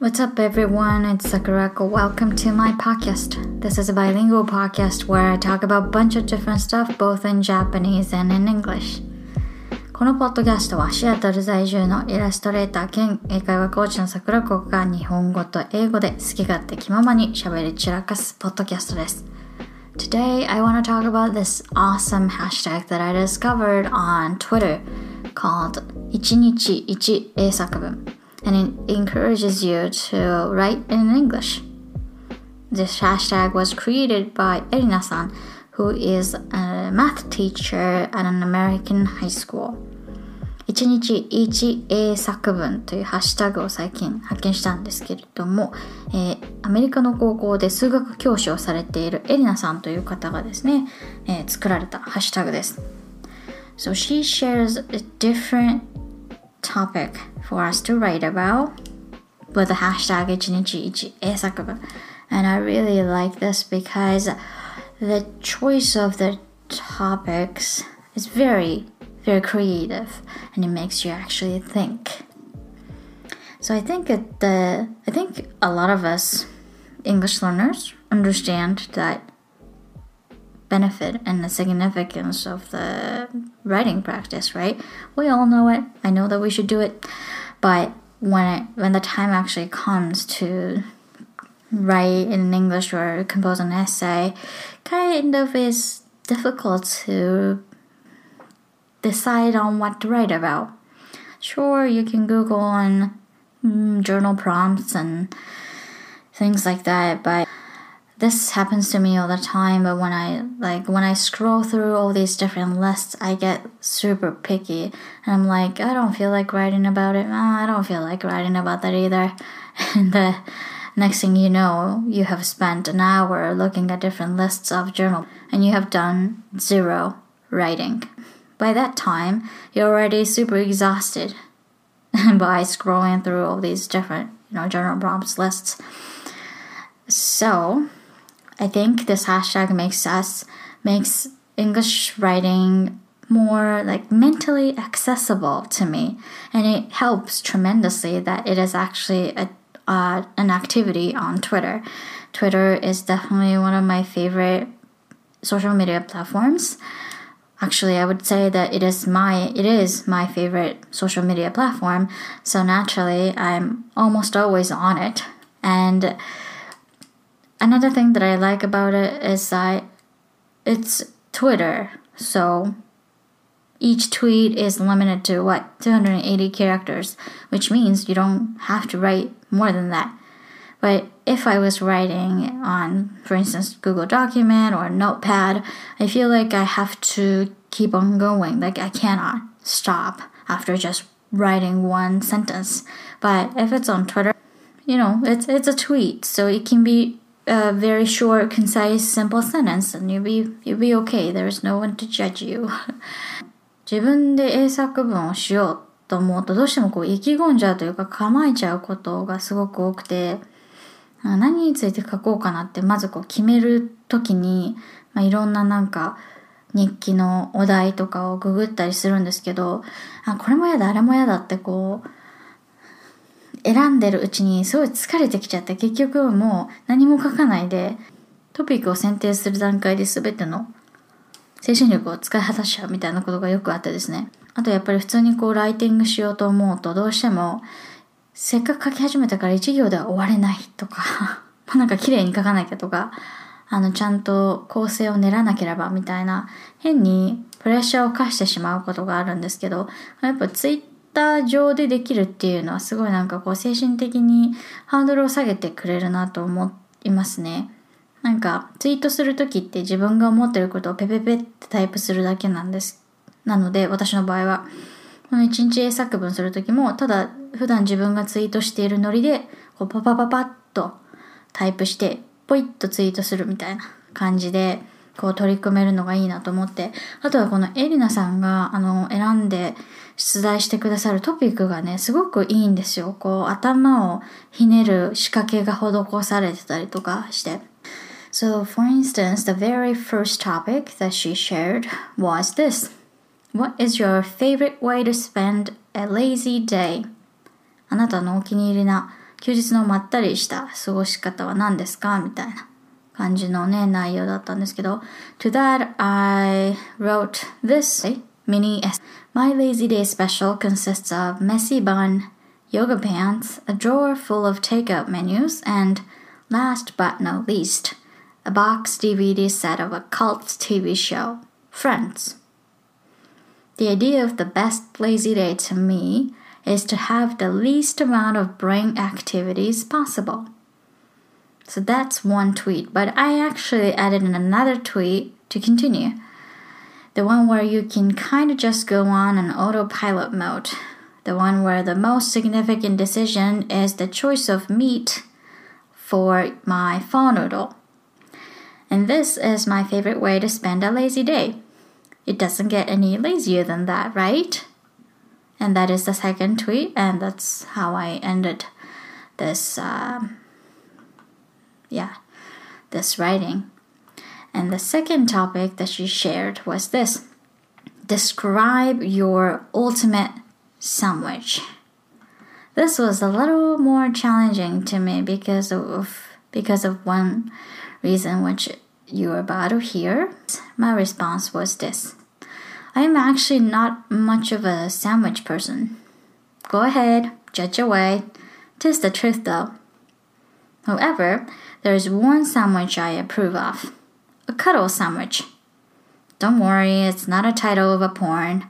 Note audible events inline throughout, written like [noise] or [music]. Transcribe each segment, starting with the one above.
What's up, everyone? It's Sakurako. Welcome to my podcast. This is a bilingual podcast where I talk about a bunch of different stuff, both in Japanese and in English. このポッドキャストはシアトル在住のイラストレーター兼英会話コーチの桜子が日本語と英語で好き勝手気ままに喋り散らかすポッドキャストです。Today I want to talk about this awesome hashtag that I discovered on Twitter called 1日1英作文 and it encourages you to write in English. This hashtag was created by Erina-san, who is a math teacher at an American high school. 1日1英作文というハッシュタグを最近発見したんですけれども、えー、アメリカの高校で数学教師をされているエリナさんという方がですね、えー、作られたハッシュタグです。So she shares a different topic for us to write about with the hashtag ichinichi and I really like this because the choice of the topics is very very creative and it makes you actually think. So I think the I think a lot of us English learners understand that benefit and the significance of the writing practice, right? We all know it. I know that we should do it but when it, when the time actually comes to write in English or compose an essay, kind of is difficult to decide on what to write about. Sure, you can Google on mm, journal prompts and things like that, but this happens to me all the time but when i like when i scroll through all these different lists i get super picky. And i'm like i don't feel like writing about it. Oh, i don't feel like writing about that either. [laughs] And the next thing you know you have spent an hour looking at different lists of journal and you have done zero writing. By that time you're already super exhausted [laughs] by scrolling through all these different you know journal prompts lists. So I think this hashtag makes us makes English writing more like mentally accessible to me. And it helps tremendously that it is actually a, uh, an activity on twitter. Twitter is definitely one of my favorite social media platforms. Actually i would say that it is my it is my favorite social media platform. So naturally i'm almost always on it. And another thing that I like about it is that it's Twitter, so each tweet is limited to what 280 characters, which means you don't have to write more than that. But if I was writing on, for instance, Google Document or Notepad, I feel like I have to keep on going. Like I cannot stop after just writing one sentence. But if it's on Twitter, you know, it's it's a tweet, so it can be a very short, concise, simple sentence and you'll be, you'll be okay. There's no one to judge you. [laughs] 自分で英作文をしようと思うとどうしてもこう意気込んじゃうというか構えちゃうことがすごく多くて何について書こうかなってまずこう決める時に、まあ、いろんななんか日記のお題とかをググったりするんですけどあこれも嫌だあれも嫌だってこう選んでるうちにすごい疲れてきちゃって結局もう何も書かないでトピックを選定する段階で全ての精神力を使い果たしちゃうみたいなことがよくあってですね。あとやっぱり普通にこうライティングしようと思うとどうしてもせっかく書き始めたから1行では終われないとか [laughs] なんか綺麗に書かなきゃとかあのちゃんと構成を練らなければみたいな変にプレッシャーを課してしまうことがあるんですけどやっぱツイッター上でできるっていうのはすごいなんかこう精神的にハードルを下げてくれるなと思いますね。なんかツイートする時って自分が思ってることをペペペってタイプするだけなんです。なので私の場合はこの一日英作文する時もただ普段自分がツイートしているノリでこうパパパパッとタイプしてポイッとツイートするみたいな感じでこう取り組めるのがいいなと思ってあとはこのエリナさんがあの選んで出題してくださるトピックがね、すごくいいんですよ。こう、頭をひねる仕掛けが施されてたりとかして。So, for instance, the very first topic that she shared was this. What is your favorite way to spend a lazy day? あなたのお気に入りな休日のまったりした過ごし方は何ですか？みたいな感じのね、内容だったんですけど、To that I wrote this mini essay. My lazy day special consists of messy bun, yoga pants, a drawer full of takeout menus, and last but not least, a box DVD set of a cult TV show, Friends. The idea of the best lazy day to me is to have the least amount of brain activities possible. So that's one tweet, but I actually added in another tweet to continue. The one where you can kind of just go on an autopilot mode. The one where the most significant decision is the choice of meat for my pho noodle. And this is my favorite way to spend a lazy day. It doesn't get any lazier than that, right? And that is the second tweet, and that's how I ended this, uh, yeah, this writing. And the second topic that she shared was this describe your ultimate sandwich. This was a little more challenging to me because of because of one reason which you're about to hear. My response was this I am actually not much of a sandwich person. Go ahead, judge away. Tis the truth though. However, there is one sandwich I approve of a cuddle sandwich. Don't worry, it's not a title of a porn.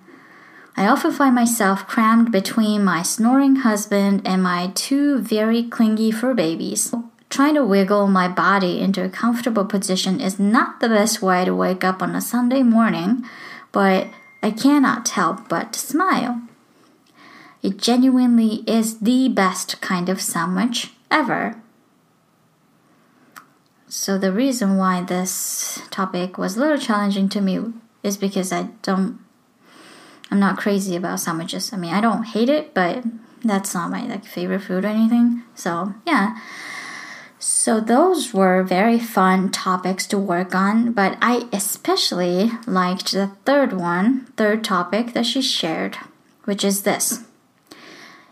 I often find myself crammed between my snoring husband and my two very clingy fur babies. Trying to wiggle my body into a comfortable position is not the best way to wake up on a Sunday morning, but I cannot help but smile. It genuinely is the best kind of sandwich ever. So, the reason why this topic was a little challenging to me is because I don't, I'm not crazy about sandwiches. I mean, I don't hate it, but that's not my like favorite food or anything. So, yeah. So those were very fun topics to work on, but I especially liked the third one, third topic that she shared, which is this.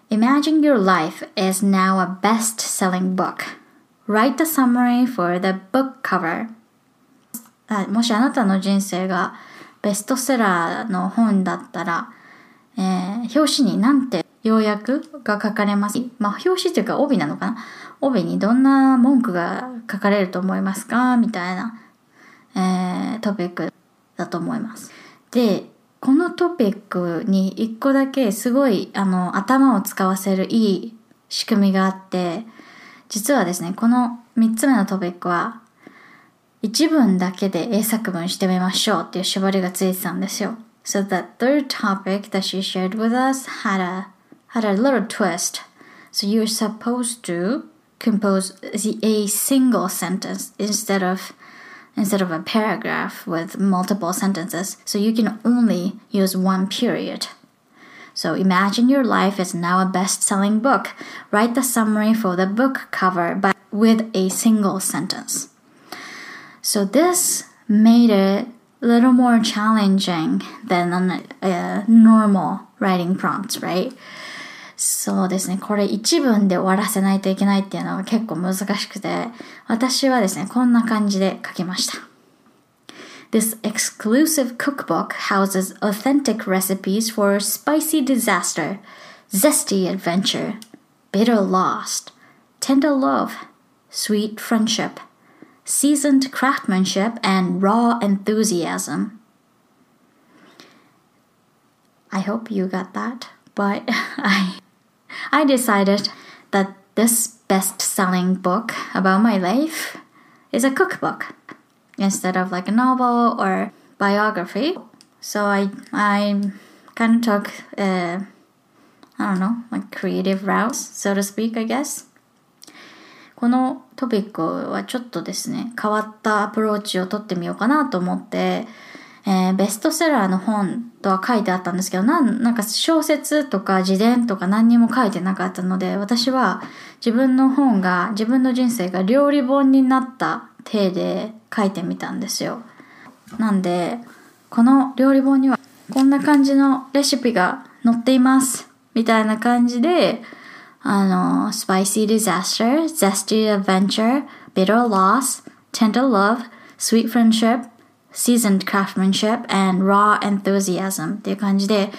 Imagine your life is now a best selling book. Write a summary for the book cover. もしあなたの人生がベストセラーの本だったら、えー、表紙になんて要約が書かれます？まあ、表紙というか帯なのかな？帯にどんな文句が書かれると思いますか？みたいな、えー、トピックだと思います。で、このトピックに一個だけすごいあの頭を使わせるいい仕組みがあって、実はですね、この三つ目のトピックは一文だけで英作文してみましょうっていう縛りがついてたんですよ。So the third topic that she shared with us had a had a little twist. So you're supposed to compose a single sentence instead of instead of a paragraph with multiple sentences so you can only use one period so imagine your life is now a best-selling book write the summary for the book cover but with a single sentence so this made it a little more challenging than a, a normal writing prompts right そうですね。これ一文で終わらせないといけないっていうのは結構難しくて、私はですね、こんな感じで書きました。 This exclusive cookbook houses authentic recipes for spicy disaster, zesty adventure, bitter lost, tender love, sweet friendship, seasoned craftsmanship, and raw enthusiasm. I hope you got that, but [laughs] I I decided that this best selling book about my life is a cookbook instead of like a novel or biography. So I, I kind of took, a, I don't know, like creative routes, so to speak, I guess. このトピックはちょっとですね、変わったアプローチをとってみようかなと思って、えー、ベストセラーの本とは書いてあったんですけど、なん、なんか小説とか自伝とか何にも書いてなかったので、私は自分の本が、自分の人生が料理本になった体で書いてみたんですよ。なんで、この料理本にはこんな感じのレシピが載っています。みたいな感じで、あの、spicy disaster, zesty adventure, bitter loss, tender love, sweet friendship, seasoned craftsmanship, and raw enthusiasm っていう感じで、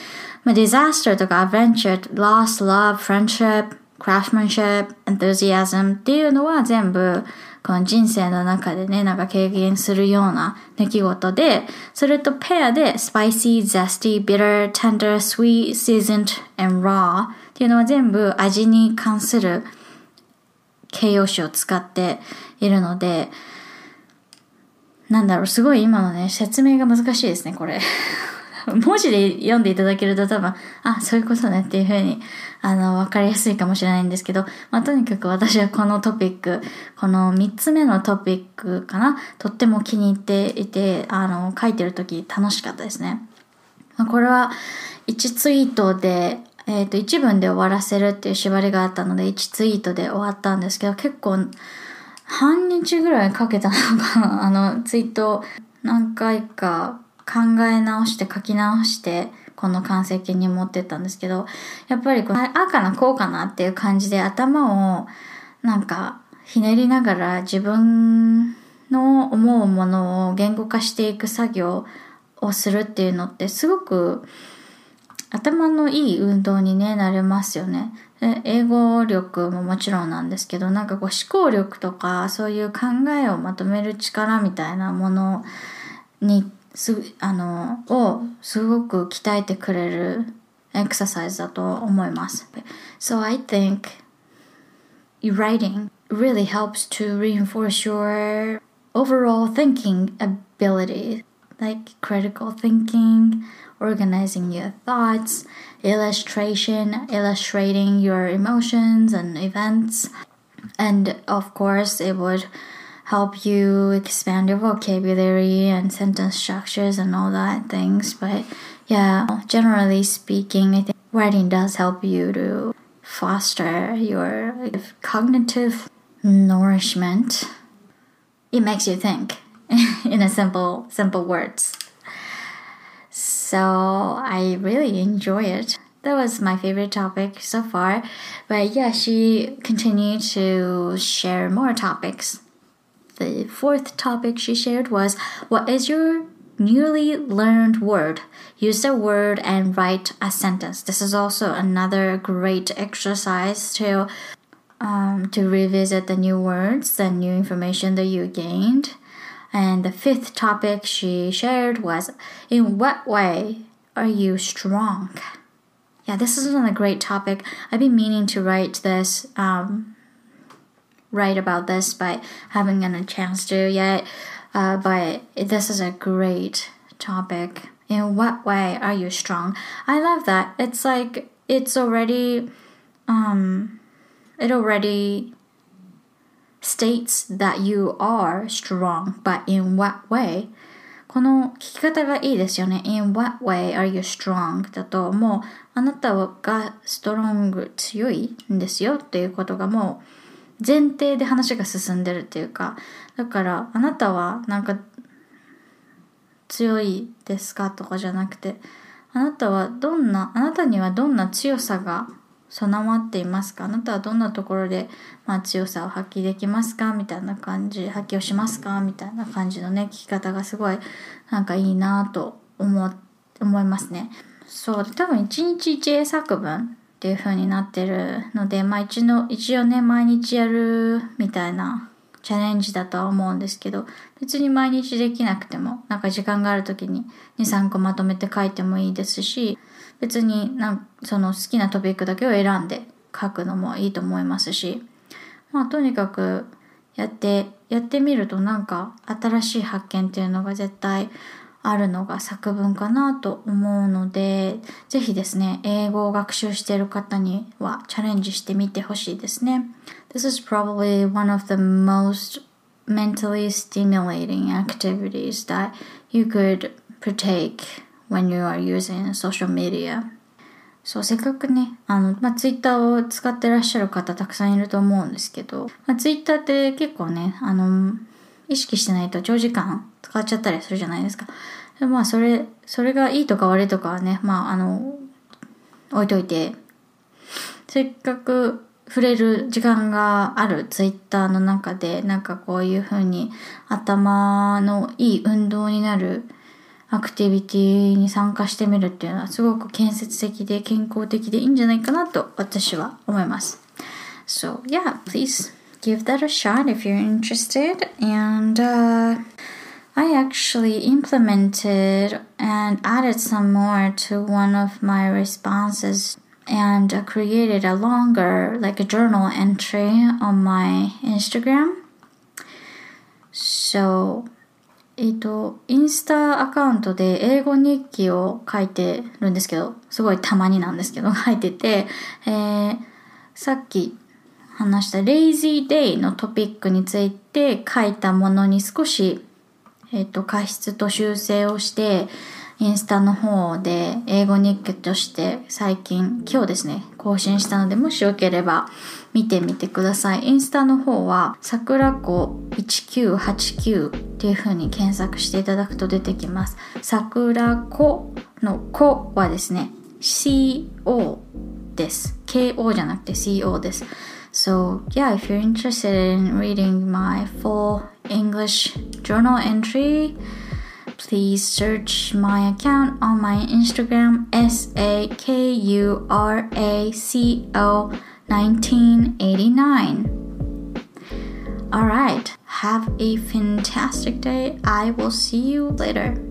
まあ、disaster とか adventure, loss, love, friendship, craftsmanship, enthusiasm っていうのは全部この人生の中でね、なんか経験するような出来事で、それとペアで spicy, zesty, bitter, tender, sweet, seasoned, and raw っていうのは全部味に関する形容詞を使っているので、なんだろう、すごい今のね、説明が難しいですね、これ。文字で読んでいただけると多分、あ、そういうことねっていうふうに、あの、わかりやすいかもしれないんですけど、まあ、とにかく私はこのトピック、この3つ目のトピックかな、とっても気に入っていて、あの、書いてる時楽しかったですね。まあ、これは1ツイートで、えっ、ー、と、1文で終わらせるっていう縛りがあったので、1ツイートで終わったんですけど、結構、半日ぐらいかけたのかな、[laughs] あの、ツイート何回か考え直して書き直してこの完成形に持ってったんですけどやっぱりこうああかなこうかなっていう感じで頭をなんかひねりながら自分の思うものを言語化していく作業をするっていうのってすごく頭のいい運動に、ね、なれますよね。英語力ももちろんなんですけどなんかこう思考力とかそういう考えをまとめる力みたいなものにすあのをすごく鍛えてくれるエクササイズだと思います。So I think writing really helps to reinforce your overall thinking ability, like critical thinking, organizing your thoughts, illustration, illustrating your emotions and events. And of course, it would help you expand your vocabulary and sentence structures and all that things. But yeah, generally speaking, I think writing does help you to foster your cognitive nourishment. It makes you think [laughs] in a simple simple words. So I really enjoy it. That was my favorite topic so far. But yeah, she continued to share more topics the fourth topic she shared was What is your newly learned word? Use the word and write a sentence. This is also another great exercise to um, to revisit the new words, the new information that you gained. And the fifth topic she shared was In what way are you strong? Yeah, this is another great topic. I've been meaning to write this um, write about this by having a chance to yet. Uh, but this is a great topic. In what way are you strong? I love that. It's like it's already, um, it already states that you are strong, but in what way? この聞き方がいいですよね。In what way are you strong? だともうあなたがストロング強いんですよっていうことがもう 前提で話が進んでるっていうかだからあなたはなんか強いですかとかじゃなくてあなたはどんなあなたにはどんな強さが備わっていますか？あなたはどんなところで、まあ、強さを発揮できますか？みたいな感じ発揮をしますか？みたいな感じのね聞き方がすごいなんかいいなと思思いますね。そう。多分一日一英作文っていう風になってるので、まあ一の一応ね、毎日やるみたいなチャレンジだとは思うんですけど、別に毎日できなくても、なんか時間がある時に2、3個まとめて書いてもいいですし、別になんその好きなトピックだけを選んで書くのもいいと思いますし、まあとにかくやって、やってみるとなんか新しい発見っていうのが絶対あるのが作文かなと思うので、ぜひですね、英語を学習している方にはチャレンジしてみてほしいですね。This is probably one of the most mentally stimulating activities that you could partake when you are using social media. そう、せっかくね、あの、まあ、ツイッターを使ってらっしゃる方たくさんいると思うんですけど、まあ、ツイッターって結構ね、あの、意識してないと長時間使っちゃったりするじゃないですか。まあそれ、それがいいとか悪いとかはね、まああの、置いといて、せっかく触れる時間があるツイッターの中でなんかこういう風に頭のいい運動になるアクティビティに参加してみるっていうのはすごく建設的で健康的でいいんじゃないかなと私は思います。So yeah, please give that a shot if you're interested. And uh, I actually implemented and added some more to one of my responses and uh, created a longer, like a journal entry on my Instagram. So, えっと、インスタアカウントで英語日記を書いてるんですけど、すごいたまになんですけど、書いてて、えー、さっき [laughs] 話した Lazy Day のトピックについて書いたものに少し、えっと、過失と修正をして、インスタの方で英語日記として最近、今日ですね、更新したので、もしよければ見てみてください。インスタの方は、桜子1989っていう風に検索していただくと出てきます。桜子の子はですね、CO です。KO じゃなくて CO です。So, yeah, if you're interested in reading my full English journal entry, please search my account on my Instagram S A K U R A C O 1989. Alright, have a fantastic day. I will see you later.